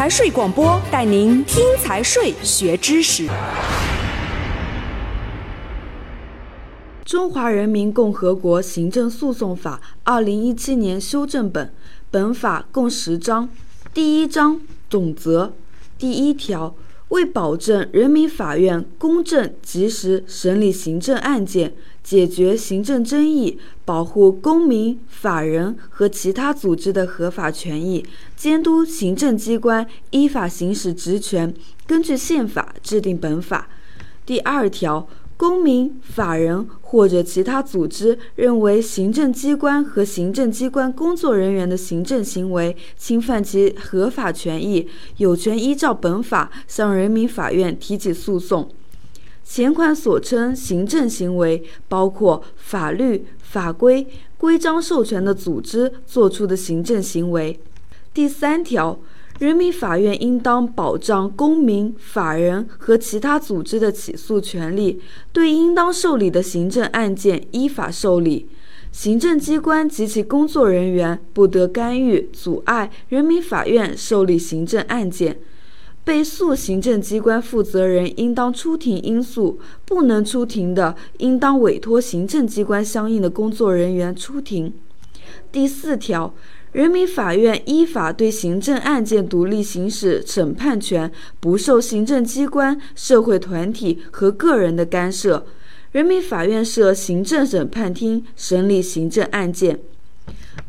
财税广播带您听财税学知识。中华人民共和国行政诉讼法二零一七年修正本，本法共十章。第一章总则第一条。为保证人民法院公正及时审理行政案件，解决行政争议，保护公民、法人和其他组织的合法权益，监督行政机关依法行使职权，根据宪法制定本法。第二条。公民、法人或者其他组织认为行政机关和行政机关工作人员的行政行为侵犯其合法权益，有权依照本法向人民法院提起诉讼。前款所称行政行为，包括法律、法规、规章授权的组织作出的行政行为。第三条。人民法院应当保障公民、法人和其他组织的起诉权利，对应当受理的行政案件依法受理。行政机关及其工作人员不得干预、阻碍人民法院受理行政案件。被诉行政机关负责人应当出庭应诉，不能出庭的，应当委托行政机关相应的工作人员出庭。第四条。人民法院依法对行政案件独立行使审判权，不受行政机关、社会团体和个人的干涉。人民法院设行政审判厅审理行政案件。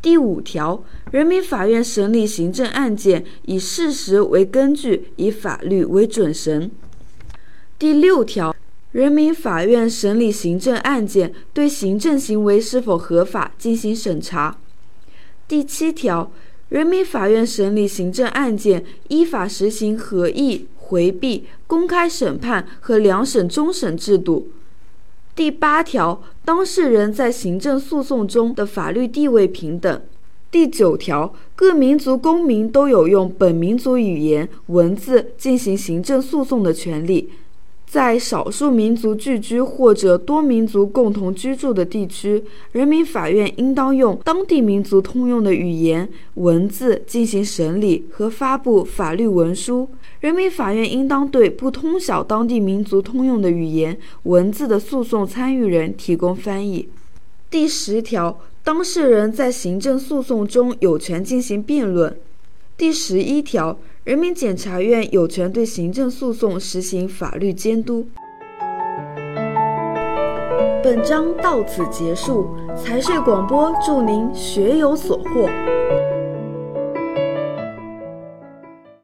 第五条，人民法院审理行政案件以事实为根据，以法律为准绳。第六条，人民法院审理行政案件，对行政行为是否合法进行审查。第七条，人民法院审理行政案件，依法实行合议、回避、公开审判和两审终审制度。第八条，当事人在行政诉讼中的法律地位平等。第九条，各民族公民都有用本民族语言、文字进行行政诉讼的权利。在少数民族聚居或者多民族共同居住的地区，人民法院应当用当地民族通用的语言、文字进行审理和发布法律文书。人民法院应当对不通晓当地民族通用的语言、文字的诉讼参与人提供翻译。第十条，当事人在行政诉讼中有权进行辩论。第十一条。人民检察院有权对行政诉讼实行法律监督。本章到此结束，财税广播祝您学有所获。